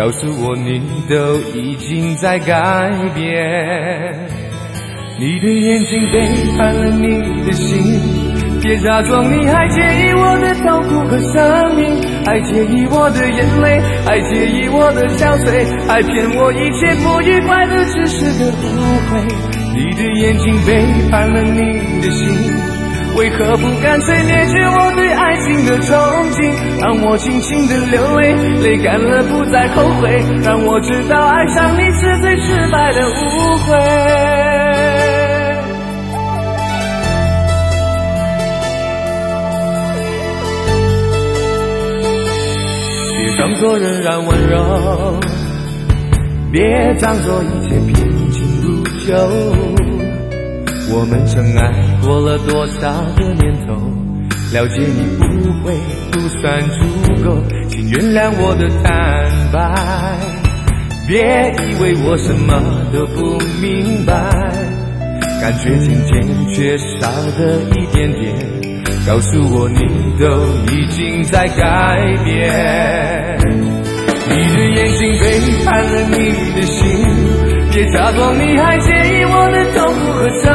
告诉我你都已经在改变。你的眼睛背叛了你的心。别假装你还介意我的痛苦和生命，还介意我的眼泪，还介意我的憔悴，还骗我一切不愉快的只是个误会。你的眼睛背叛了你的心，为何不干脆灭绝我对爱情的憧憬？让我尽情的流泪，泪干了不再后悔，让我知道爱上你是最失败的误会。别装作仍然温柔，别装作一切平静如旧。我们曾爱过了多少个年头，了解你不会不算足够，请原谅我的坦白。别以为我什么都不明白，感觉渐渐缺少的一点点。告诉我，你都已经在改变。你的眼睛背叛了你的心，别假装你还介意我的痛苦和伤，